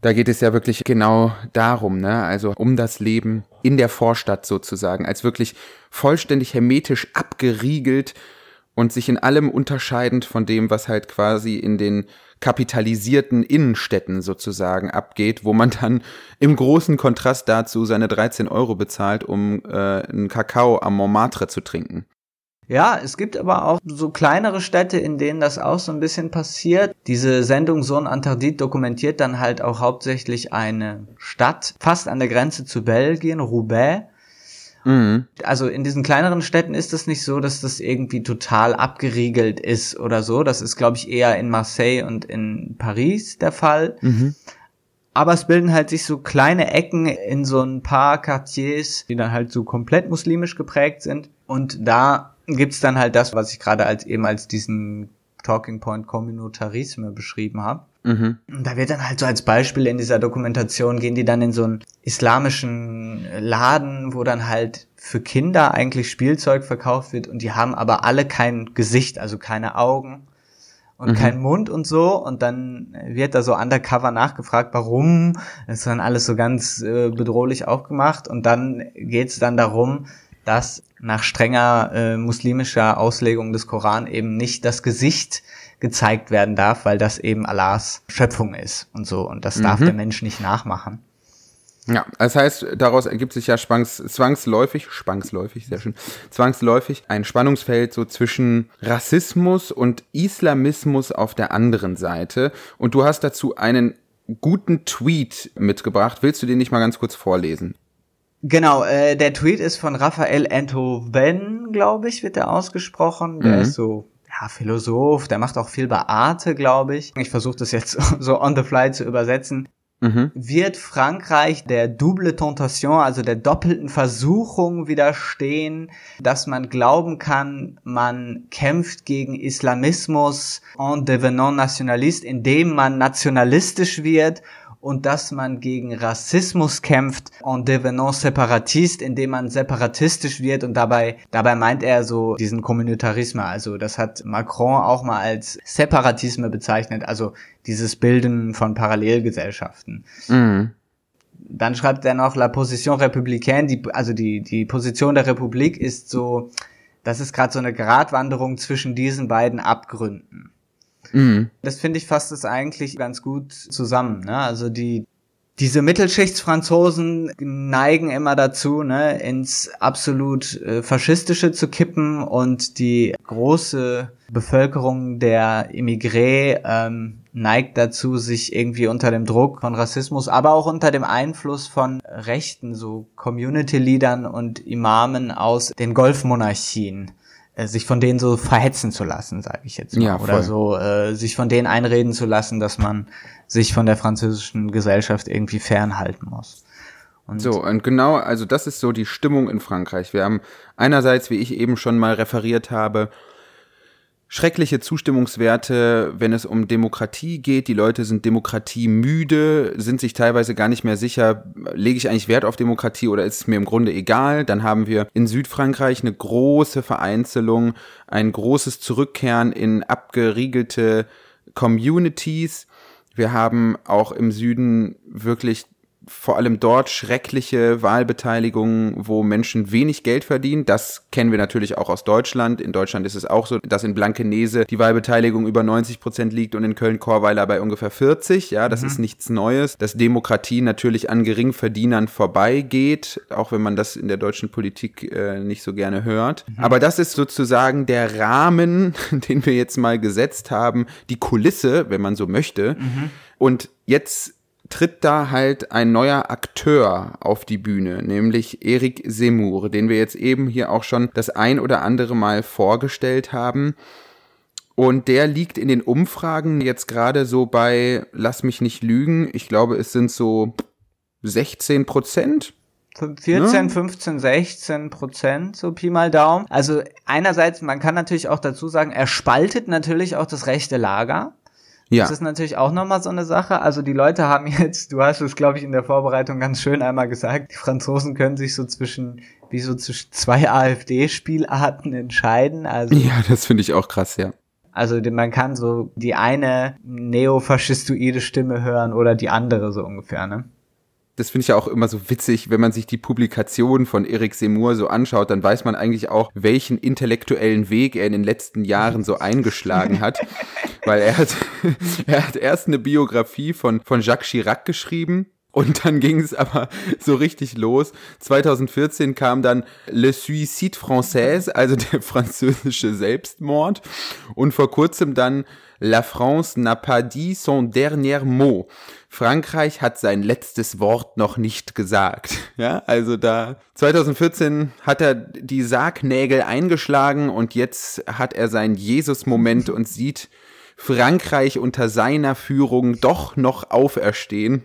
Da geht es ja wirklich genau darum, ne? also um das Leben in der Vorstadt sozusagen, als wirklich vollständig hermetisch abgeriegelt und sich in allem unterscheidend von dem, was halt quasi in den kapitalisierten Innenstädten sozusagen abgeht, wo man dann im großen Kontrast dazu seine 13 Euro bezahlt, um äh, einen Kakao am Montmartre zu trinken. Ja, es gibt aber auch so kleinere Städte, in denen das auch so ein bisschen passiert. Diese Sendung Sohn Interdit dokumentiert dann halt auch hauptsächlich eine Stadt, fast an der Grenze zu Belgien, Roubaix. Mhm. Also in diesen kleineren Städten ist es nicht so, dass das irgendwie total abgeriegelt ist oder so. Das ist, glaube ich, eher in Marseille und in Paris der Fall. Mhm. Aber es bilden halt sich so kleine Ecken in so ein paar Quartiers, die dann halt so komplett muslimisch geprägt sind. Und da gibt's dann halt das, was ich gerade als eben als diesen Talking Point Kommunitarisme beschrieben habe. Mhm. Und da wird dann halt so als Beispiel in dieser Dokumentation gehen die dann in so einen islamischen Laden, wo dann halt für Kinder eigentlich Spielzeug verkauft wird und die haben aber alle kein Gesicht, also keine Augen und mhm. kein Mund und so und dann wird da so undercover nachgefragt, warum. Das ist dann alles so ganz äh, bedrohlich aufgemacht und dann geht's dann darum, dass nach strenger äh, muslimischer Auslegung des Koran eben nicht das Gesicht gezeigt werden darf, weil das eben Allahs Schöpfung ist und so. Und das mhm. darf der Mensch nicht nachmachen. Ja, das heißt, daraus ergibt sich ja zwangs, zwangsläufig, zwangsläufig, sehr schön, zwangsläufig ein Spannungsfeld so zwischen Rassismus und Islamismus auf der anderen Seite. Und du hast dazu einen guten Tweet mitgebracht. Willst du den nicht mal ganz kurz vorlesen? Genau, äh, der Tweet ist von Raphael Enthoven, glaube ich, wird der ausgesprochen. Der mhm. ist so, ja, Philosoph, der macht auch viel bei Arte, glaube ich. Ich versuche das jetzt so on the fly zu übersetzen. Mhm. Wird Frankreich der double tentation, also der doppelten Versuchung widerstehen, dass man glauben kann, man kämpft gegen Islamismus en devenant nationaliste, indem man nationalistisch wird und dass man gegen Rassismus kämpft en devenant separatiste, indem man separatistisch wird und dabei, dabei meint er so diesen Kommunitarismus. Also das hat Macron auch mal als Separatisme bezeichnet, also dieses Bilden von Parallelgesellschaften. Mhm. Dann schreibt er noch, la position républicaine, die, also die, die Position der Republik ist so, das ist gerade so eine Gratwanderung zwischen diesen beiden Abgründen. Mhm. Das finde ich fasst es eigentlich ganz gut zusammen. Ne? Also die diese Mittelschichtsfranzosen neigen immer dazu, ne, ins absolut äh, faschistische zu kippen und die große Bevölkerung der Immigré ähm, neigt dazu, sich irgendwie unter dem Druck von Rassismus, aber auch unter dem Einfluss von Rechten, so Community-Leadern und Imamen aus den Golfmonarchien äh, sich von denen so verhetzen zu lassen, sage ich jetzt mal. Ja, Oder so äh, sich von denen einreden zu lassen, dass man sich von der französischen Gesellschaft irgendwie fernhalten muss. Und so, und genau, also das ist so die Stimmung in Frankreich. Wir haben einerseits, wie ich eben schon mal referiert habe, schreckliche Zustimmungswerte, wenn es um Demokratie geht. Die Leute sind demokratiemüde, sind sich teilweise gar nicht mehr sicher, lege ich eigentlich Wert auf Demokratie oder ist es mir im Grunde egal. Dann haben wir in Südfrankreich eine große Vereinzelung, ein großes Zurückkehren in abgeriegelte Communities. Wir haben auch im Süden wirklich vor allem dort schreckliche Wahlbeteiligungen, wo Menschen wenig Geld verdienen. Das kennen wir natürlich auch aus Deutschland. In Deutschland ist es auch so, dass in Blankenese die Wahlbeteiligung über 90 Prozent liegt und in Köln-Korweiler bei ungefähr 40. Ja, das mhm. ist nichts Neues. Dass Demokratie natürlich an Geringverdienern vorbeigeht, auch wenn man das in der deutschen Politik äh, nicht so gerne hört. Mhm. Aber das ist sozusagen der Rahmen, den wir jetzt mal gesetzt haben, die Kulisse, wenn man so möchte. Mhm. Und jetzt tritt da halt ein neuer Akteur auf die Bühne, nämlich Eric Semur, den wir jetzt eben hier auch schon das ein oder andere Mal vorgestellt haben. Und der liegt in den Umfragen jetzt gerade so bei, lass mich nicht lügen, ich glaube, es sind so 16 Prozent. 14, 15, 16 Prozent, so Pi mal Daumen. Also einerseits, man kann natürlich auch dazu sagen, er spaltet natürlich auch das rechte Lager. Ja. Das ist natürlich auch nochmal so eine Sache. Also die Leute haben jetzt, du hast es, glaube ich, in der Vorbereitung ganz schön einmal gesagt, die Franzosen können sich so zwischen, wie so zwischen zwei AfD-Spielarten entscheiden. Also, ja, das finde ich auch krass, ja. Also man kann so die eine neofaschistoide Stimme hören oder die andere so ungefähr, ne? Das finde ich ja auch immer so witzig, wenn man sich die Publikation von Eric Seymour so anschaut, dann weiß man eigentlich auch, welchen intellektuellen Weg er in den letzten Jahren so eingeschlagen hat. Weil er hat, er hat erst eine Biografie von, von Jacques Chirac geschrieben. Und dann ging es aber so richtig los. 2014 kam dann Le Suicide Française, also der französische Selbstmord. Und vor kurzem dann La France n'a pas dit son dernier mot. Frankreich hat sein letztes Wort noch nicht gesagt. Ja, also da 2014 hat er die Sargnägel eingeschlagen und jetzt hat er seinen Jesus-Moment und sieht Frankreich unter seiner Führung doch noch auferstehen.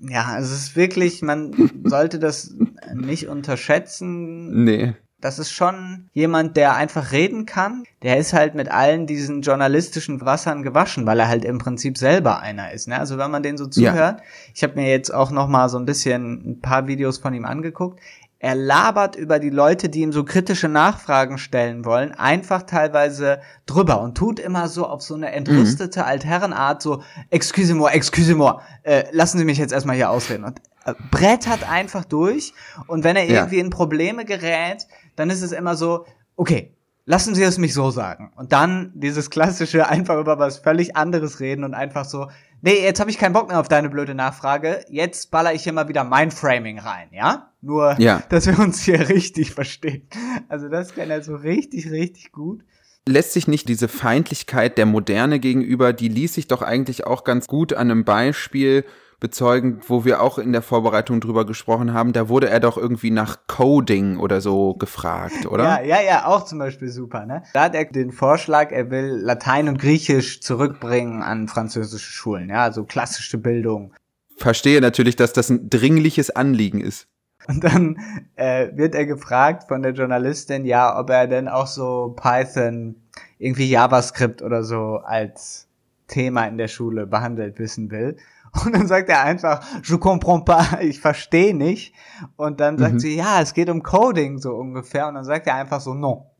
Ja, also es ist wirklich, man sollte das nicht unterschätzen. Nee das ist schon jemand, der einfach reden kann. Der ist halt mit allen diesen journalistischen Wassern gewaschen, weil er halt im Prinzip selber einer ist. Ne? Also wenn man den so zuhört, ja. ich habe mir jetzt auch noch mal so ein bisschen ein paar Videos von ihm angeguckt. Er labert über die Leute, die ihm so kritische Nachfragen stellen wollen, einfach teilweise drüber und tut immer so auf so eine entrüstete mhm. Altherrenart so, excuse-moi, excuse-moi, äh, lassen Sie mich jetzt erstmal hier ausreden. Und äh, brettert einfach durch und wenn er irgendwie ja. in Probleme gerät, dann ist es immer so, okay, lassen Sie es mich so sagen. Und dann dieses klassische einfach über was völlig anderes reden und einfach so, nee, jetzt habe ich keinen Bock mehr auf deine blöde Nachfrage, jetzt baller ich hier mal wieder mein Framing rein, ja? Nur, ja. dass wir uns hier richtig verstehen. Also das kann er so richtig, richtig gut lässt sich nicht diese Feindlichkeit der Moderne gegenüber, die ließ sich doch eigentlich auch ganz gut an einem Beispiel bezeugen, wo wir auch in der Vorbereitung drüber gesprochen haben. Da wurde er doch irgendwie nach Coding oder so gefragt, oder? Ja, ja, ja, auch zum Beispiel super, ne? Da hat er den Vorschlag, er will Latein und Griechisch zurückbringen an französische Schulen, ja, also klassische Bildung. Verstehe natürlich, dass das ein dringliches Anliegen ist. Und dann äh, wird er gefragt von der Journalistin, ja, ob er denn auch so Python, irgendwie JavaScript oder so als Thema in der Schule behandelt wissen will. Und dann sagt er einfach, je comprends pas, ich verstehe nicht. Und dann sagt mhm. sie, ja, es geht um Coding so ungefähr. Und dann sagt er einfach so, no.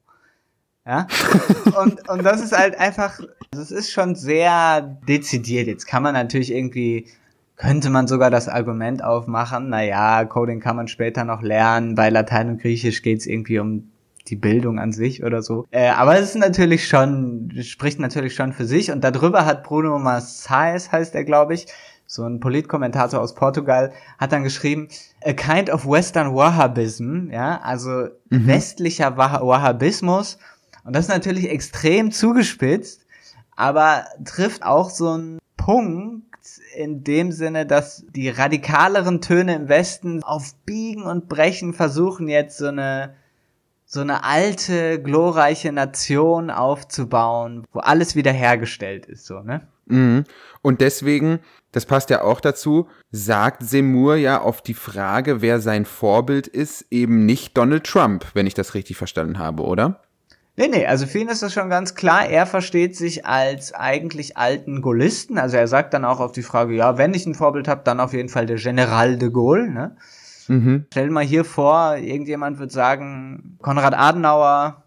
Ja? und, und das ist halt einfach, das ist schon sehr dezidiert. Jetzt kann man natürlich irgendwie, könnte man sogar das Argument aufmachen, naja, Coding kann man später noch lernen, bei Latein und Griechisch geht's irgendwie um die Bildung an sich oder so. Äh, aber es ist natürlich schon, spricht natürlich schon für sich. Und darüber hat Bruno Massais, heißt er, glaube ich, so ein Politkommentator aus Portugal, hat dann geschrieben, a kind of Western Wahhabism, ja, also mhm. westlicher Wah Wahhabismus. Und das ist natürlich extrem zugespitzt, aber trifft auch so einen Punkt in dem Sinne, dass die radikaleren Töne im Westen auf Biegen und Brechen versuchen jetzt so eine so eine alte, glorreiche Nation aufzubauen, wo alles wiederhergestellt ist, so, ne? Mhm. Und deswegen, das passt ja auch dazu, sagt Seymour ja auf die Frage, wer sein Vorbild ist, eben nicht Donald Trump, wenn ich das richtig verstanden habe, oder? Nee, nee, also für ihn ist das schon ganz klar. Er versteht sich als eigentlich alten Gaullisten. Also er sagt dann auch auf die Frage, ja, wenn ich ein Vorbild habe, dann auf jeden Fall der General de Gaulle, ne? Mhm. Stell dir mal hier vor, irgendjemand wird sagen, Konrad Adenauer.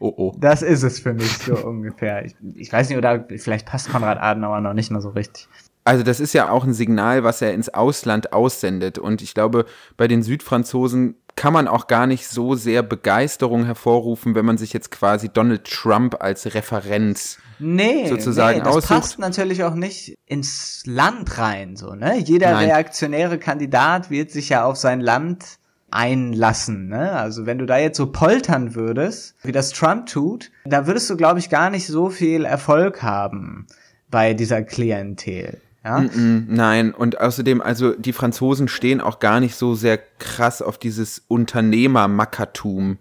Oh, oh. Das ist es für mich so ungefähr. Ich, ich weiß nicht, oder vielleicht passt Konrad Adenauer noch nicht mal so richtig. Also das ist ja auch ein Signal, was er ins Ausland aussendet. Und ich glaube, bei den Südfranzosen kann man auch gar nicht so sehr Begeisterung hervorrufen, wenn man sich jetzt quasi Donald Trump als Referenz nee, sozusagen nee, das aussucht. passt natürlich auch nicht ins Land rein, so, ne? Jeder Nein. reaktionäre Kandidat wird sich ja auf sein Land einlassen, ne? Also wenn du da jetzt so poltern würdest, wie das Trump tut, da würdest du, glaube ich, gar nicht so viel Erfolg haben bei dieser Klientel. Ja? Mm -mm, nein, und außerdem, also die Franzosen stehen auch gar nicht so sehr krass auf dieses Unternehmermackertum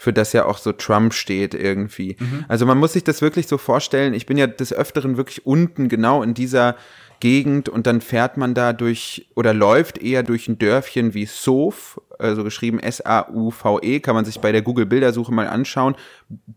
für das ja auch so Trump steht irgendwie. Mhm. Also man muss sich das wirklich so vorstellen. Ich bin ja des Öfteren wirklich unten genau in dieser Gegend und dann fährt man da durch oder läuft eher durch ein Dörfchen wie Sof, also geschrieben S-A-U-V-E, kann man sich bei der Google-Bildersuche mal anschauen.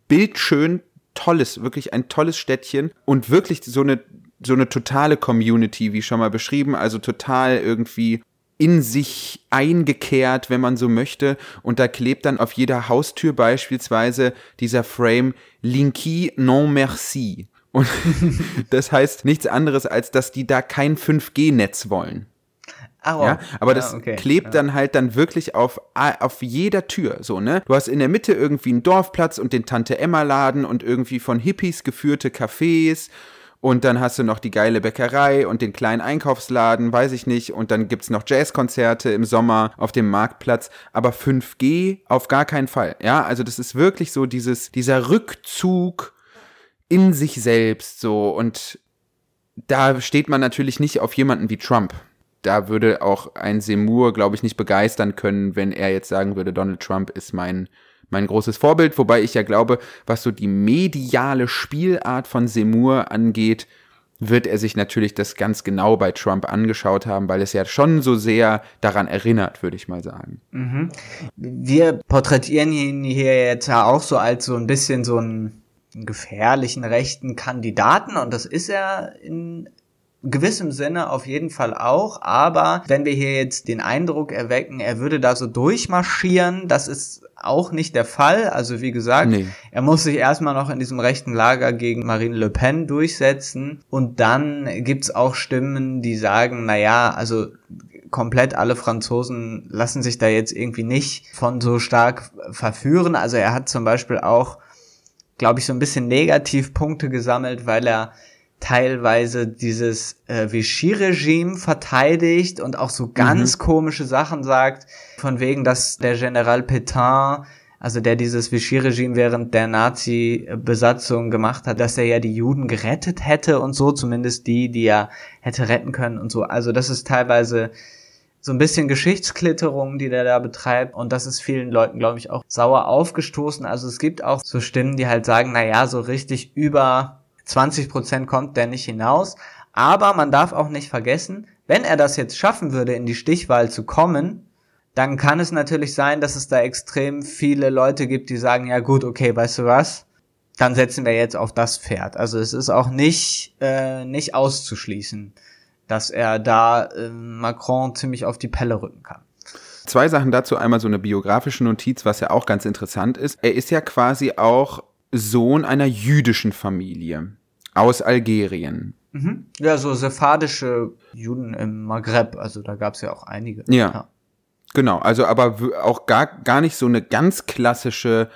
Bildschön, tolles, wirklich ein tolles Städtchen und wirklich so eine so eine totale Community, wie schon mal beschrieben, also total irgendwie in sich eingekehrt, wenn man so möchte. Und da klebt dann auf jeder Haustür beispielsweise dieser Frame Linky non merci. Und das heißt nichts anderes, als dass die da kein 5G-Netz wollen. Oh, ja, aber das ja, okay. klebt ja. dann halt dann wirklich auf, auf jeder Tür, so, ne? Du hast in der Mitte irgendwie einen Dorfplatz und den Tante-Emma-Laden und irgendwie von Hippies geführte Cafés und dann hast du noch die geile Bäckerei und den kleinen Einkaufsladen, weiß ich nicht. Und dann gibt's noch Jazzkonzerte im Sommer auf dem Marktplatz. Aber 5G auf gar keinen Fall. Ja, also das ist wirklich so dieses, dieser Rückzug in sich selbst so. Und da steht man natürlich nicht auf jemanden wie Trump. Da würde auch ein Seymour, glaube ich, nicht begeistern können, wenn er jetzt sagen würde, Donald Trump ist mein mein großes Vorbild, wobei ich ja glaube, was so die mediale Spielart von Seymour angeht, wird er sich natürlich das ganz genau bei Trump angeschaut haben, weil es ja schon so sehr daran erinnert, würde ich mal sagen. Mhm. Wir porträtieren ihn hier jetzt ja auch so als so ein bisschen so einen gefährlichen rechten Kandidaten und das ist er in gewissem Sinne auf jeden Fall auch, aber wenn wir hier jetzt den Eindruck erwecken, er würde da so durchmarschieren, das ist auch nicht der Fall. Also wie gesagt, nee. er muss sich erstmal noch in diesem rechten Lager gegen Marine Le Pen durchsetzen und dann gibt's auch Stimmen, die sagen, na ja, also komplett alle Franzosen lassen sich da jetzt irgendwie nicht von so stark verführen. Also er hat zum Beispiel auch, glaube ich, so ein bisschen Negativpunkte gesammelt, weil er teilweise dieses äh, Vichy-Regime verteidigt und auch so ganz mhm. komische Sachen sagt, von wegen, dass der General Pétain, also der dieses Vichy-Regime während der Nazi-Besatzung gemacht hat, dass er ja die Juden gerettet hätte und so, zumindest die, die er hätte retten können und so. Also das ist teilweise so ein bisschen Geschichtsklitterung, die der da betreibt. Und das ist vielen Leuten, glaube ich, auch sauer aufgestoßen. Also es gibt auch so Stimmen, die halt sagen, na ja, so richtig über 20 Prozent kommt der nicht hinaus. Aber man darf auch nicht vergessen, wenn er das jetzt schaffen würde, in die Stichwahl zu kommen, dann kann es natürlich sein, dass es da extrem viele Leute gibt, die sagen, ja gut, okay, weißt du was, dann setzen wir jetzt auf das Pferd. Also es ist auch nicht, äh, nicht auszuschließen, dass er da äh, Macron ziemlich auf die Pelle rücken kann. Zwei Sachen dazu. Einmal so eine biografische Notiz, was ja auch ganz interessant ist. Er ist ja quasi auch Sohn einer jüdischen Familie aus Algerien. Mhm. Ja, so sephardische Juden im Maghreb, also da gab es ja auch einige. Ja. ja. Genau, also aber auch gar, gar nicht so eine ganz klassische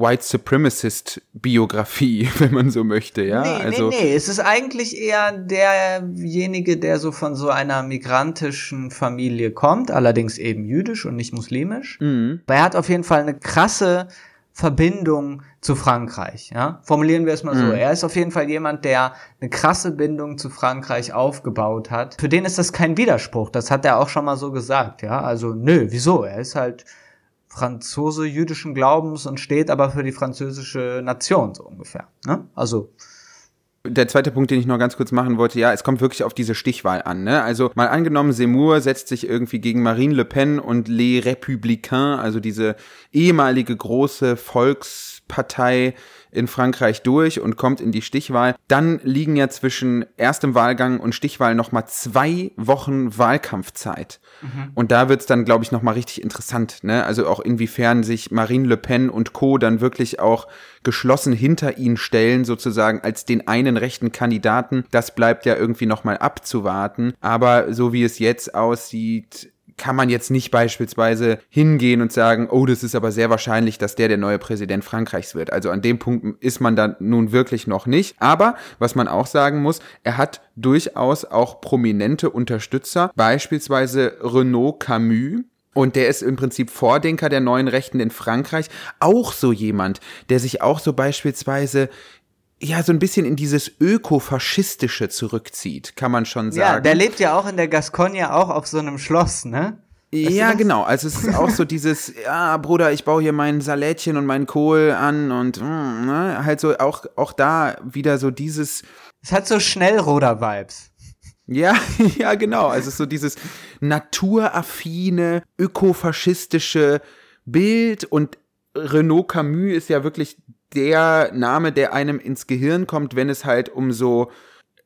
White Supremacist Biografie, wenn man so möchte, ja. Nee, also, nee, nee, es ist eigentlich eher derjenige, der so von so einer migrantischen Familie kommt, allerdings eben jüdisch und nicht muslimisch. Mhm. Aber er hat auf jeden Fall eine krasse Verbindung zu Frankreich. Ja? Formulieren wir es mal mhm. so. Er ist auf jeden Fall jemand, der eine krasse Bindung zu Frankreich aufgebaut hat. Für den ist das kein Widerspruch. Das hat er auch schon mal so gesagt. Ja, also nö, wieso? Er ist halt Franzose jüdischen Glaubens und steht aber für die französische Nation so ungefähr. Ne? Also der zweite Punkt, den ich noch ganz kurz machen wollte, ja, es kommt wirklich auf diese Stichwahl an. Ne? Also mal angenommen, Seymour setzt sich irgendwie gegen Marine Le Pen und Les Républicains, also diese ehemalige große Volkspartei in Frankreich durch und kommt in die Stichwahl. Dann liegen ja zwischen erstem Wahlgang und Stichwahl nochmal zwei Wochen Wahlkampfzeit. Mhm. Und da wird's dann, glaube ich, nochmal richtig interessant. Ne? Also auch inwiefern sich Marine Le Pen und Co. dann wirklich auch geschlossen hinter ihn stellen, sozusagen als den einen rechten Kandidaten. Das bleibt ja irgendwie nochmal abzuwarten. Aber so wie es jetzt aussieht, kann man jetzt nicht beispielsweise hingehen und sagen, oh, das ist aber sehr wahrscheinlich, dass der der neue Präsident Frankreichs wird. Also an dem Punkt ist man dann nun wirklich noch nicht. Aber was man auch sagen muss, er hat durchaus auch prominente Unterstützer, beispielsweise Renaud Camus, und der ist im Prinzip Vordenker der neuen Rechten in Frankreich. Auch so jemand, der sich auch so beispielsweise ja, so ein bisschen in dieses Ökofaschistische zurückzieht, kann man schon sagen. Ja, der lebt ja auch in der Gascogne auch auf so einem Schloss, ne? ja, genau. Also es ist auch so dieses, ja, Bruder, ich baue hier mein Salätchen und meinen Kohl an und mm, ne, halt so auch, auch da wieder so dieses. Es hat so Schnellruder-Vibes. Ja, ja, genau. Also so dieses naturaffine, ökofaschistische Bild und Renaud Camus ist ja wirklich der Name, der einem ins Gehirn kommt, wenn es halt um so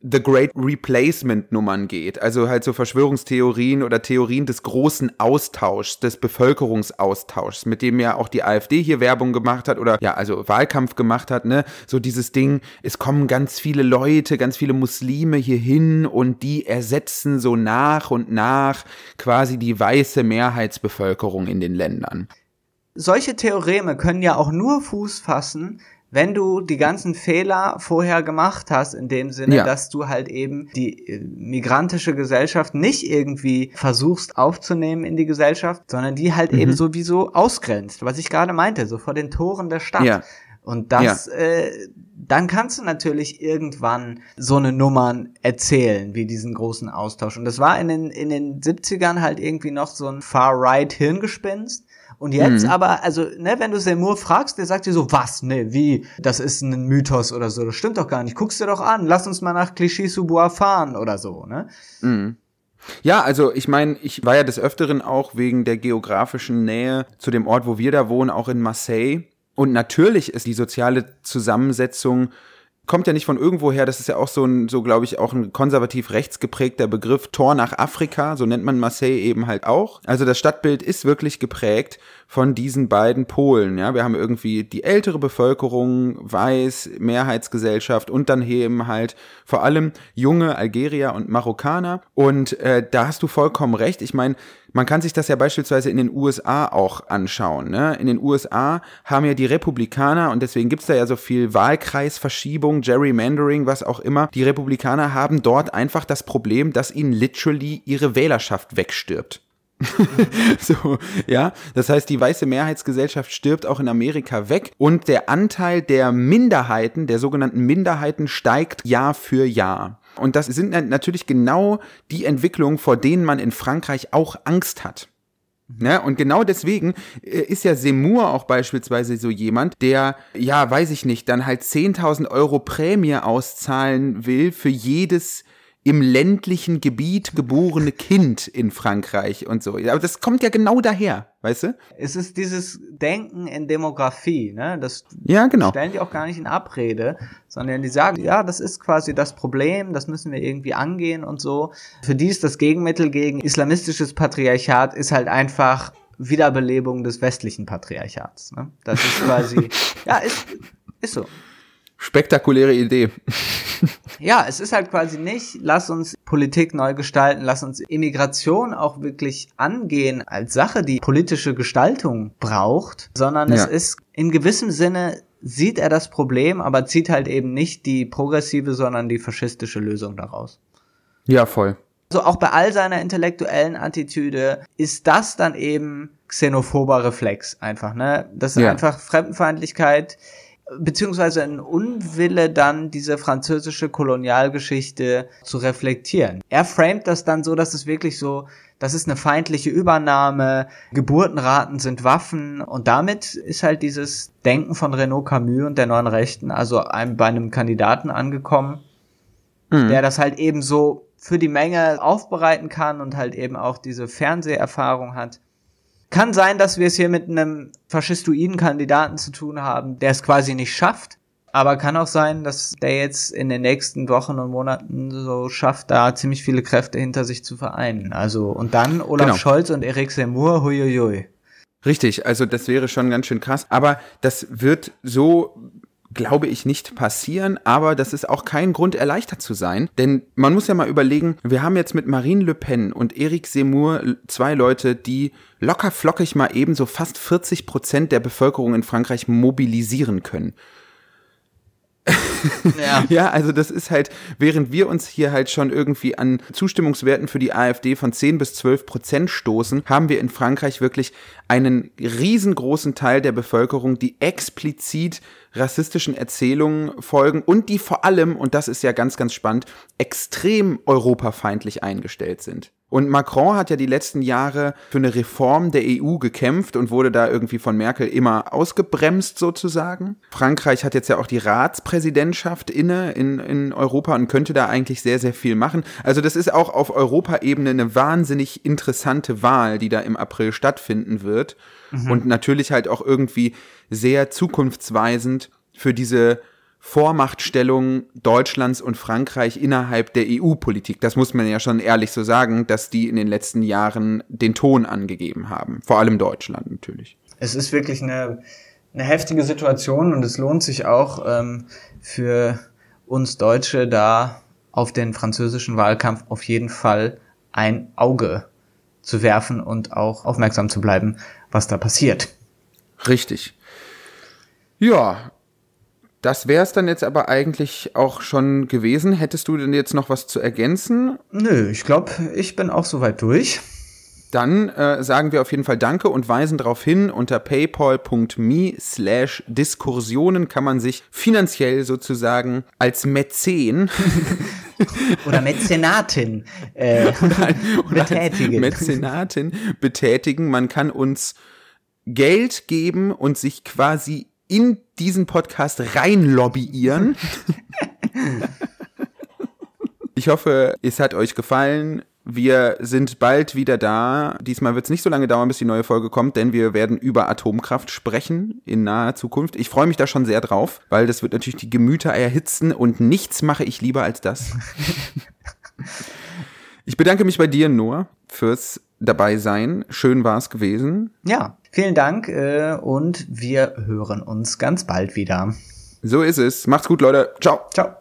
The Great Replacement Nummern geht. Also halt so Verschwörungstheorien oder Theorien des großen Austauschs, des Bevölkerungsaustauschs, mit dem ja auch die AfD hier Werbung gemacht hat oder ja, also Wahlkampf gemacht hat, ne? So dieses Ding, es kommen ganz viele Leute, ganz viele Muslime hier hin und die ersetzen so nach und nach quasi die weiße Mehrheitsbevölkerung in den Ländern. Solche Theoreme können ja auch nur Fuß fassen, wenn du die ganzen Fehler vorher gemacht hast, in dem Sinne, ja. dass du halt eben die äh, migrantische Gesellschaft nicht irgendwie versuchst aufzunehmen in die Gesellschaft, sondern die halt mhm. eben sowieso ausgrenzt, was ich gerade meinte, so vor den Toren der Stadt. Ja. Und das, ja. äh, dann kannst du natürlich irgendwann so eine Nummern erzählen, wie diesen großen Austausch. Und das war in den, in den 70ern halt irgendwie noch so ein Far-Right-Hirngespinst. Und jetzt mhm. aber, also, ne, wenn du Seymour fragst, der sagt dir so, was, ne, wie, das ist ein Mythos oder so, das stimmt doch gar nicht, guck's dir doch an, lass uns mal nach Clichy-sous-Bois fahren oder so, ne? Mhm. Ja, also ich meine, ich war ja des Öfteren auch wegen der geografischen Nähe zu dem Ort, wo wir da wohnen, auch in Marseille. Und natürlich ist die soziale Zusammensetzung kommt ja nicht von irgendwoher, das ist ja auch so ein, so glaube ich, auch ein konservativ rechts geprägter Begriff, Tor nach Afrika, so nennt man Marseille eben halt auch. Also das Stadtbild ist wirklich geprägt von diesen beiden Polen. Ja, wir haben irgendwie die ältere Bevölkerung, weiß, Mehrheitsgesellschaft und dann eben halt vor allem junge Algerier und Marokkaner. Und äh, da hast du vollkommen recht. Ich meine, man kann sich das ja beispielsweise in den USA auch anschauen. Ne? In den USA haben ja die Republikaner, und deswegen gibt's da ja so viel Wahlkreisverschiebung, Gerrymandering, was auch immer, die Republikaner haben dort einfach das Problem, dass ihnen literally ihre Wählerschaft wegstirbt. so, ja. Das heißt, die weiße Mehrheitsgesellschaft stirbt auch in Amerika weg und der Anteil der Minderheiten, der sogenannten Minderheiten, steigt Jahr für Jahr. Und das sind natürlich genau die Entwicklungen, vor denen man in Frankreich auch Angst hat. Ne? Und genau deswegen äh, ist ja Seymour auch beispielsweise so jemand, der, ja, weiß ich nicht, dann halt 10.000 Euro Prämie auszahlen will für jedes im ländlichen Gebiet geborene Kind in Frankreich und so. Aber das kommt ja genau daher, weißt du? Es ist dieses Denken in Demografie, ne? Das ja, genau. stellen die auch gar nicht in Abrede, sondern die sagen, ja, das ist quasi das Problem, das müssen wir irgendwie angehen und so. Für die ist das Gegenmittel gegen islamistisches Patriarchat ist halt einfach Wiederbelebung des westlichen Patriarchats. Ne? Das ist quasi, ja, ist, ist so. Spektakuläre Idee. ja, es ist halt quasi nicht, lass uns Politik neu gestalten, lass uns Immigration auch wirklich angehen als Sache, die politische Gestaltung braucht, sondern ja. es ist in gewissem Sinne sieht er das Problem, aber zieht halt eben nicht die progressive, sondern die faschistische Lösung daraus. Ja, voll. Also auch bei all seiner intellektuellen Attitüde ist das dann eben xenophober Reflex einfach, ne? Das ist ja. einfach Fremdenfeindlichkeit, beziehungsweise ein Unwille dann diese französische Kolonialgeschichte zu reflektieren. Er framet das dann so, dass es wirklich so, das ist eine feindliche Übernahme, Geburtenraten sind Waffen und damit ist halt dieses Denken von Renaud Camus und der neuen Rechten also einem, bei einem Kandidaten angekommen, mhm. der das halt eben so für die Menge aufbereiten kann und halt eben auch diese Fernseherfahrung hat. Kann sein, dass wir es hier mit einem faschistoiden Kandidaten zu tun haben, der es quasi nicht schafft. Aber kann auch sein, dass der jetzt in den nächsten Wochen und Monaten so schafft, da ziemlich viele Kräfte hinter sich zu vereinen. Also, und dann Olaf genau. Scholz und Eric Seymour, huiuiui. Richtig, also das wäre schon ganz schön krass. Aber das wird so glaube ich, nicht passieren, aber das ist auch kein Grund, erleichtert zu sein. Denn man muss ja mal überlegen, wir haben jetzt mit Marine Le Pen und Eric Seymour zwei Leute, die locker flockig mal eben so fast 40 Prozent der Bevölkerung in Frankreich mobilisieren können. Ja. ja, also das ist halt, während wir uns hier halt schon irgendwie an Zustimmungswerten für die AfD von 10 bis 12 Prozent stoßen, haben wir in Frankreich wirklich einen riesengroßen Teil der Bevölkerung, die explizit rassistischen Erzählungen folgen und die vor allem, und das ist ja ganz, ganz spannend, extrem europafeindlich eingestellt sind. Und Macron hat ja die letzten Jahre für eine Reform der EU gekämpft und wurde da irgendwie von Merkel immer ausgebremst sozusagen. Frankreich hat jetzt ja auch die Ratspräsidentschaft inne in, in Europa und könnte da eigentlich sehr, sehr viel machen. Also das ist auch auf Europaebene eine wahnsinnig interessante Wahl, die da im April stattfinden wird. Mhm. Und natürlich halt auch irgendwie sehr zukunftsweisend für diese Vormachtstellung Deutschlands und Frankreich innerhalb der EU-Politik. Das muss man ja schon ehrlich so sagen, dass die in den letzten Jahren den Ton angegeben haben. Vor allem Deutschland natürlich. Es ist wirklich eine, eine heftige Situation und es lohnt sich auch ähm, für uns Deutsche da auf den französischen Wahlkampf auf jeden Fall ein Auge zu werfen und auch aufmerksam zu bleiben, was da passiert. Richtig. Ja, das wäre es dann jetzt aber eigentlich auch schon gewesen. Hättest du denn jetzt noch was zu ergänzen? Nö, ich glaube, ich bin auch soweit durch. Dann äh, sagen wir auf jeden Fall Danke und weisen darauf hin, unter paypal.me slash Diskursionen kann man sich finanziell sozusagen als Mäzen oder Mäzenatin äh, oder, oder betätigen. Mäzenatin betätigen. Man kann uns Geld geben und sich quasi in diesen Podcast rein lobbyieren. ich hoffe, es hat euch gefallen. Wir sind bald wieder da. Diesmal wird es nicht so lange dauern, bis die neue Folge kommt, denn wir werden über Atomkraft sprechen in naher Zukunft. Ich freue mich da schon sehr drauf, weil das wird natürlich die Gemüter erhitzen und nichts mache ich lieber als das. ich bedanke mich bei dir, Noah, fürs dabei sein. Schön war es gewesen. Ja, vielen Dank äh, und wir hören uns ganz bald wieder. So ist es. Macht's gut, Leute. Ciao. Ciao.